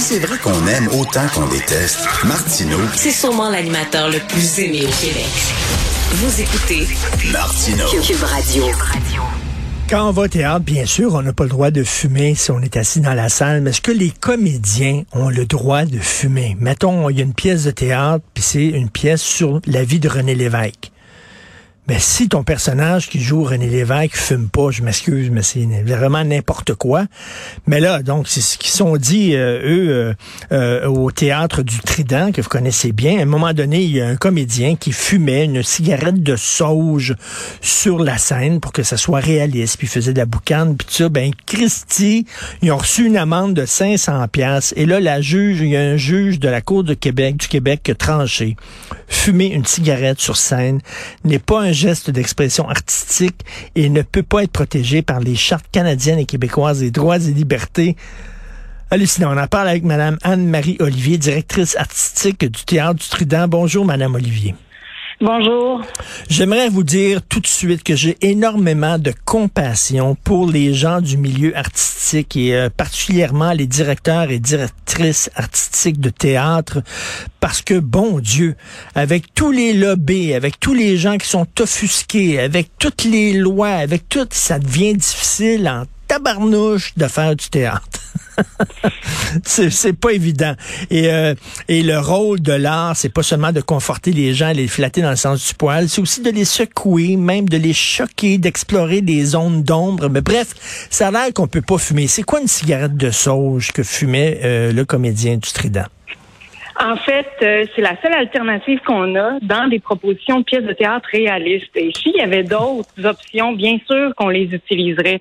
Si c'est vrai qu'on aime autant qu'on déteste, Martineau, C'est sûrement l'animateur le plus aimé au Québec. Vous écoutez Martineau. Cube Radio. Quand on va au théâtre, bien sûr, on n'a pas le droit de fumer si on est assis dans la salle, mais est-ce que les comédiens ont le droit de fumer? Mettons, il y a une pièce de théâtre, puis c'est une pièce sur la vie de René Lévesque. Mais si ton personnage qui joue René Lévesque fume pas, je m'excuse, mais c'est vraiment n'importe quoi. Mais là, donc, c'est ce qu'ils sont dit, euh, eux, euh, euh, au théâtre du Trident, que vous connaissez bien. À un moment donné, il y a un comédien qui fumait une cigarette de sauge sur la scène pour que ça soit réaliste, puis il faisait de la boucane, puis tout ça. Ben, Christy, ils ont reçu une amende de 500 pièces Et là, la juge, il y a un juge de la Cour de Québec, du Québec, qui a tranché. Fumer une cigarette sur scène n'est pas un geste d'expression artistique et ne peut pas être protégé par les chartes canadiennes et québécoises des droits et libertés. Hallucinant. On en parle avec Mme Anne-Marie Olivier, directrice artistique du Théâtre du Trident. Bonjour, Mme Olivier. Bonjour. J'aimerais vous dire tout de suite que j'ai énormément de compassion pour les gens du milieu artistique et euh, particulièrement les directeurs et directrices artistiques de théâtre parce que, bon Dieu, avec tous les lobbies, avec tous les gens qui sont offusqués, avec toutes les lois, avec tout, ça devient difficile en tabarnouche de faire du théâtre. c'est pas évident. Et, euh, et le rôle de l'art, c'est pas seulement de conforter les gens, les flatter dans le sens du poil, c'est aussi de les secouer, même de les choquer, d'explorer des zones d'ombre. Mais bref, ça a l'air qu'on peut pas fumer. C'est quoi une cigarette de sauge que fumait euh, le comédien du Trident? En fait, euh, c'est la seule alternative qu'on a dans des propositions de pièces de théâtre réalistes. Et s'il y avait d'autres options, bien sûr qu'on les utiliserait.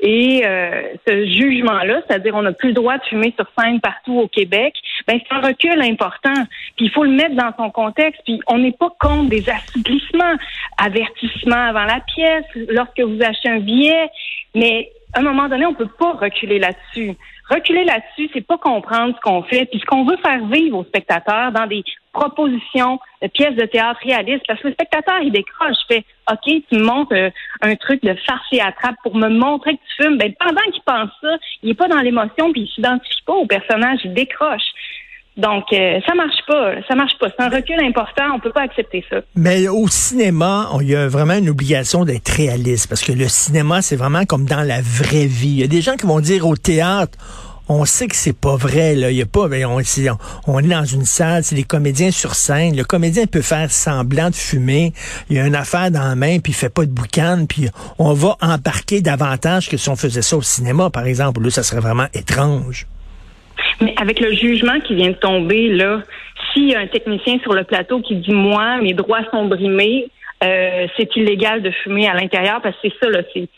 Et euh, ce jugement-là, c'est-à-dire on n'a plus le droit de fumer sur scène partout au Québec, ben c'est un recul important. Puis il faut le mettre dans son contexte. Puis on n'est pas contre des assouplissements, avertissements avant la pièce, lorsque vous achetez un billet, mais à un moment donné, on peut pas reculer là-dessus. Reculer là-dessus, c'est pas comprendre ce qu'on fait, puis ce qu'on veut faire vivre aux spectateurs dans des propositions de pièces de théâtre réalistes, parce que le spectateur, il décroche, fait OK, tu me montres euh, un truc de farce et attrape pour me montrer que tu fumes. Ben, pendant qu'il pense ça, il est pas dans l'émotion, puis il s'identifie pas au personnage, il décroche. Donc, euh, ça marche pas. Ça marche pas. C'est un recul important. On peut pas accepter ça. Mais au cinéma, il y a vraiment une obligation d'être réaliste parce que le cinéma, c'est vraiment comme dans la vraie vie. Il y a des gens qui vont dire au théâtre, on sait que c'est pas vrai. Là. Il y a pas, on, est, dans une salle, c'est les comédiens sur scène. Le comédien peut faire semblant de fumer. Il a une affaire dans la main, puis il fait pas de boucan, puis on va embarquer davantage que si on faisait ça au cinéma, par exemple. Là, ça serait vraiment étrange. Mais avec le jugement qui vient de tomber, là, s'il y a un technicien sur le plateau qui dit moi, mes droits sont brimés, euh, c'est illégal de fumer à l'intérieur parce que c'est ça, là, c'est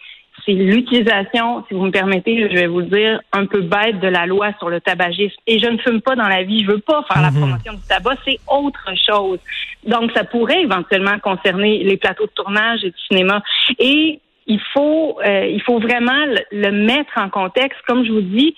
c'est l'utilisation, si vous me permettez, je vais vous le dire, un peu bête de la loi sur le tabagisme. Et je ne fume pas dans la vie, je veux pas faire la promotion du tabac, c'est autre chose. Donc, ça pourrait éventuellement concerner les plateaux de tournage et du cinéma. Et il faut, euh, il faut vraiment le, mettre en contexte. Comme je vous dis,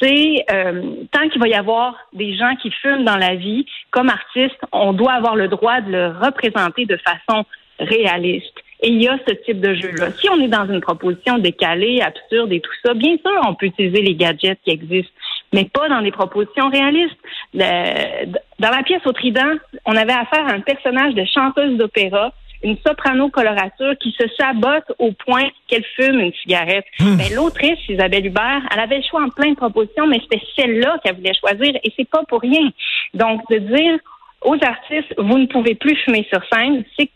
c'est euh, tant qu'il va y avoir des gens qui fument dans la vie, comme artiste, on doit avoir le droit de le représenter de façon réaliste. Et il y a ce type de jeu-là. Si on est dans une proposition décalée, absurde et tout ça, bien sûr, on peut utiliser les gadgets qui existent, mais pas dans des propositions réalistes. dans la pièce au Trident, on avait affaire à un personnage de chanteuse d'opéra une soprano colorature qui se sabote au point qu'elle fume une cigarette. Mais ben, l'autrice, Isabelle Hubert, elle avait le choix en plein de propositions, mais c'était celle-là qu'elle voulait choisir et c'est pas pour rien. Donc, de dire aux artistes, vous ne pouvez plus fumer sur scène, c'est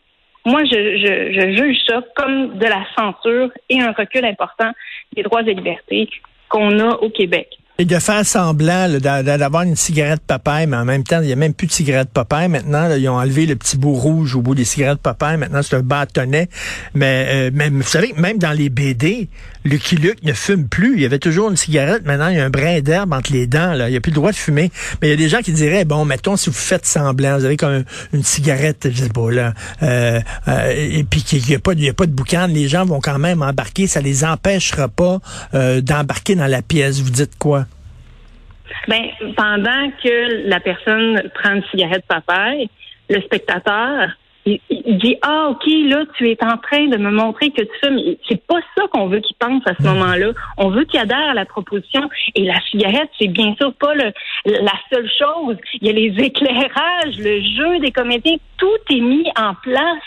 moi, je, je, je juge ça comme de la censure et un recul important des droits et libertés qu'on a au Québec. Et de faire semblant d'avoir une cigarette papaye, mais en même temps, il n'y a même plus de cigarette papaye. Maintenant, ils ont enlevé le petit bout rouge au bout des cigarettes papaye. Maintenant, c'est un bâtonnet. Mais, euh, vous savez, même dans les BD, Lucky Luke ne fume plus. Il y avait toujours une cigarette. Maintenant, il y a un brin d'herbe entre les dents. Là. Il n'y a plus le droit de fumer. Mais il y a des gens qui diraient, bon, mettons, si vous faites semblant, vous avez comme une cigarette, je sais pas, là, euh, euh, et puis qu'il n'y a, pas, a pas de boucan, les gens vont quand même embarquer. Ça les empêchera pas d'embarquer dans la pièce. Vous dites quoi? Ben, pendant que la personne prend une cigarette papaye, le spectateur, il, dit ah ok là tu es en train de me montrer que tu fumes. C'est pas ça qu'on veut qu'il pense à ce moment-là. On veut qu'il adhère à la proposition. Et la cigarette, c'est bien sûr pas la seule chose. Il y a les éclairages, le jeu des comédiens. Tout est mis en place.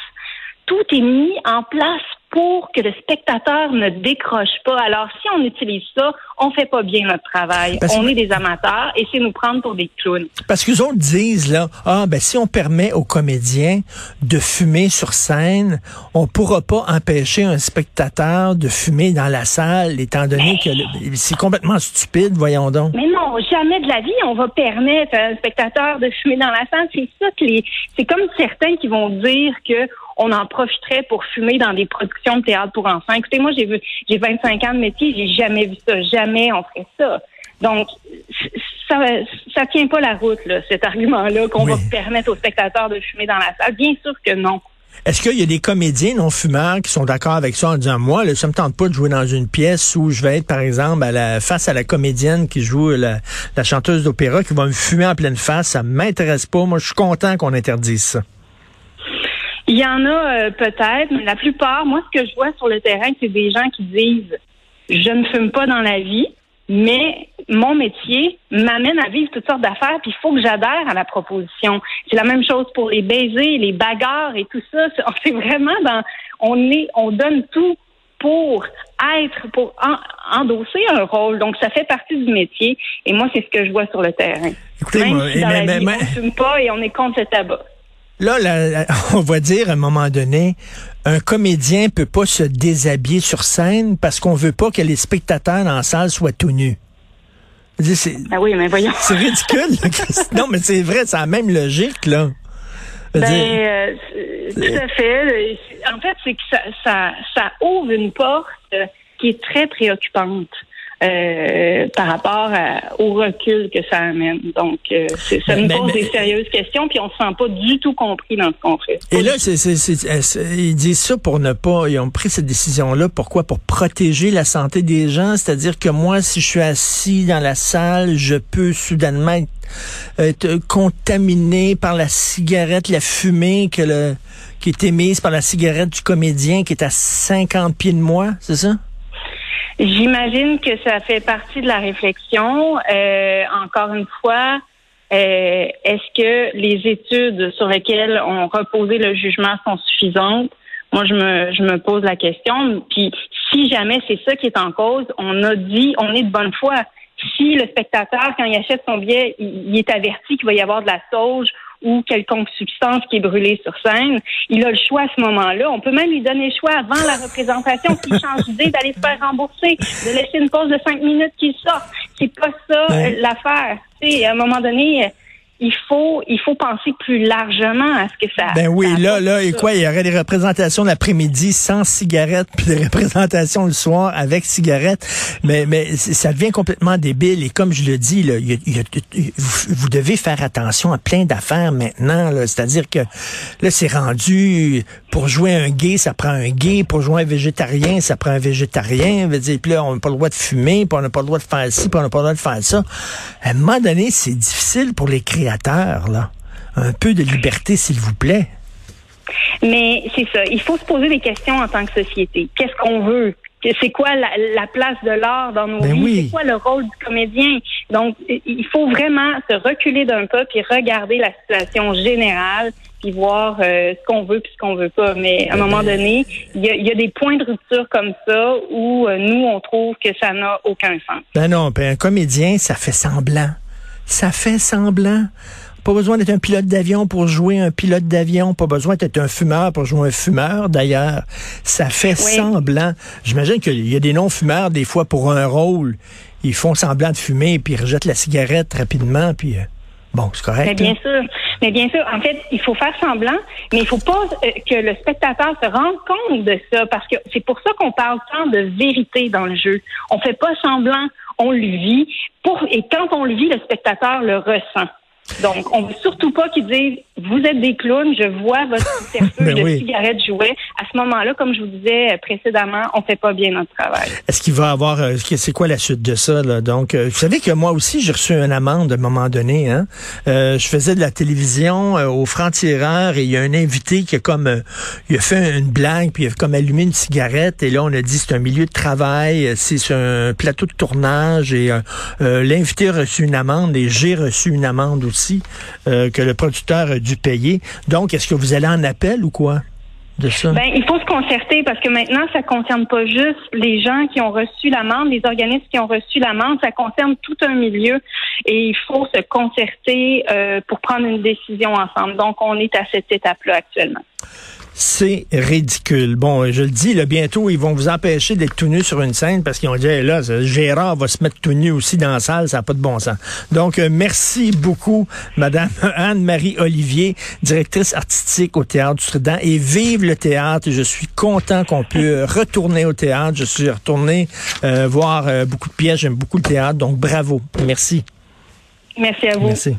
Tout est mis en place pour que le spectateur ne décroche pas. Alors, si on utilise ça, on fait pas bien notre travail. on est des amateurs et c'est nous prendre pour des clowns. Parce qu'ils autres disent, là, ah, ben, si on permet aux comédiens de fumer sur scène, on pourra pas empêcher un spectateur de fumer dans la salle, étant donné que c'est complètement stupide, voyons donc. Mais non, jamais de la vie, on va permettre à un spectateur de fumer dans la salle. C'est ça que les, c'est comme certains qui vont dire que on en profiterait pour fumer dans des productions de théâtre pour enfants. Écoutez, moi, j'ai vu, j'ai 25 ans de métier, j'ai jamais vu ça. Jamais on ferait ça. Donc, ça, ça tient pas la route, là, cet argument-là, qu'on va permettre aux spectateurs de fumer dans la salle. Bien sûr que non. Est-ce qu'il y a des comédiens non fumeurs qui sont d'accord avec ça en disant moi, là, ça me tente pas de jouer dans une pièce où je vais être, par exemple, à la face à la comédienne qui joue la, la chanteuse d'opéra qui va me fumer en pleine face, ça m'intéresse pas. Moi, je suis content qu'on interdise ça. Il y en a euh, peut-être, mais la plupart, moi, ce que je vois sur le terrain, c'est des gens qui disent je ne fume pas dans la vie, mais mon métier m'amène à vivre toutes sortes d'affaires, puis il faut que j'adhère à la proposition. C'est la même chose pour les baisers, les bagarres et tout ça. C'est vraiment dans, on est, on donne tout pour être, pour endosser un rôle. Donc, ça fait partie du métier. Et moi, c'est ce que je vois sur le terrain. Écoutez, Même si dans la vie, on ne fume pas et on est contre le tabac. Là, on va dire à un moment donné, un comédien peut pas se déshabiller sur scène parce qu'on veut pas que les spectateurs dans la salle soient tout nus. Ah oui, mais voyons. C'est ridicule. non, mais c'est vrai, c'est la même logique, là. Ben, euh, tout à fait. En fait, c'est que ça, ça, ça ouvre une porte qui est très préoccupante. Euh, par rapport au recul que ça amène. Donc, euh, ça nous pose des sérieuses questions, puis on se sent pas du tout compris dans ce qu'on fait. Et là, ils disent ça pour ne pas, ils ont pris cette décision-là. Pourquoi? Pour protéger la santé des gens. C'est-à-dire que moi, si je suis assis dans la salle, je peux soudainement être, contaminé par la cigarette, la fumée que le, qui est émise par la cigarette du comédien qui est à 50 pieds de moi, c'est ça? J'imagine que ça fait partie de la réflexion. Euh, encore une fois, euh, est-ce que les études sur lesquelles on reposé le jugement sont suffisantes? Moi, je me, je me pose la question. Puis, si jamais c'est ça qui est en cause, on a dit, on est de bonne foi. Si le spectateur, quand il achète son billet, il est averti qu'il va y avoir de la sauge ou quelconque substance qui est brûlée sur scène, il a le choix à ce moment-là. On peut même lui donner le choix avant la représentation s'il change d'idée d'aller se faire rembourser, de laisser une pause de cinq minutes qu'il sorte. C'est pas ça euh, l'affaire. à un moment donné, il faut il faut penser plus largement à ce que ça. Ben oui, là là et quoi, il y aurait des représentations l'après-midi sans cigarette puis des représentations le soir avec cigarette, mais mais ça devient complètement débile. Et comme je le dis là, vous, devez faire attention à plein d'affaires maintenant c'est-à-dire que là c'est rendu pour jouer un gay, ça prend un gay, pour jouer un végétarien, ça prend un végétarien, veut dire puis là on n'a pas le droit de fumer, puis on n'a pas le droit de faire ci, puis on n'a pas le droit de faire ça. À un moment donné, c'est difficile pour les créateurs là. Un peu de liberté, s'il vous plaît. Mais c'est ça. Il faut se poser des questions en tant que société. Qu'est-ce qu'on veut? C'est quoi la, place de l'art dans nos ben vies? C'est quoi le rôle du comédien? Donc, il faut vraiment se reculer d'un pas puis regarder la situation générale puis voir euh, ce qu'on veut puis ce qu'on veut pas. Mais à un moment ben donné, il y a, des points de rupture comme ça où euh, nous, on trouve que ça n'a aucun sens. Ben non, ben un comédien, ça fait semblant. Ça fait semblant. Pas besoin d'être un pilote d'avion pour jouer un pilote d'avion. Pas besoin d'être un fumeur pour jouer un fumeur, d'ailleurs. Ça fait semblant. J'imagine qu'il y a des non-fumeurs, des fois, pour un rôle. Ils font semblant de fumer, puis ils rejettent la cigarette rapidement, puis... Euh, bon, c'est correct. Mais bien sûr. Mais bien sûr, en fait, il faut faire semblant, mais il faut pas euh, que le spectateur se rende compte de ça, parce que c'est pour ça qu'on parle tant de vérité dans le jeu. On fait pas semblant, on le vit. Pour, et quand on le vit, le spectateur le ressent. Donc, on veut surtout pas qu'ils disent vous êtes des clowns, je vois votre subterfuge Ben de oui. cigarette jouet. À ce moment-là, comme je vous disais précédemment, on fait pas bien notre travail. Est-ce qu'il va avoir euh, c'est quoi la suite de ça là? Donc euh, vous savez que moi aussi j'ai reçu une amende à un moment donné hein. Euh, je faisais de la télévision euh, au franc-tireur et il y a un invité qui a comme euh, il a fait une blague puis il a comme allumé une cigarette et là on a dit c'est un milieu de travail, c'est un plateau de tournage et l'invité a reçu une amende et j'ai reçu une amende aussi que le producteur a dû payer. Donc est-ce que vous allez en appel ou quoi de ça? Ben, il faut se concerter parce que maintenant, ça concerne pas juste les gens qui ont reçu l'amende, les organismes qui ont reçu l'amende, ça concerne tout un milieu et il faut se concerter euh, pour prendre une décision ensemble. Donc, on est à cette étape-là actuellement. C'est ridicule. Bon, je le dis, là, bientôt, ils vont vous empêcher d'être tout nu sur une scène parce qu'ils ont dit, Hey, là, Gérard va se mettre tout nu aussi dans la salle, ça n'a pas de bon sens. Donc, euh, merci beaucoup, Madame Anne-Marie Olivier, directrice artistique au Théâtre du Trident. Et vive le théâtre. Je suis content qu'on puisse retourner au théâtre. Je suis retourné euh, voir euh, beaucoup de pièces. J'aime beaucoup le théâtre. Donc, bravo. Merci. Merci à vous. Merci.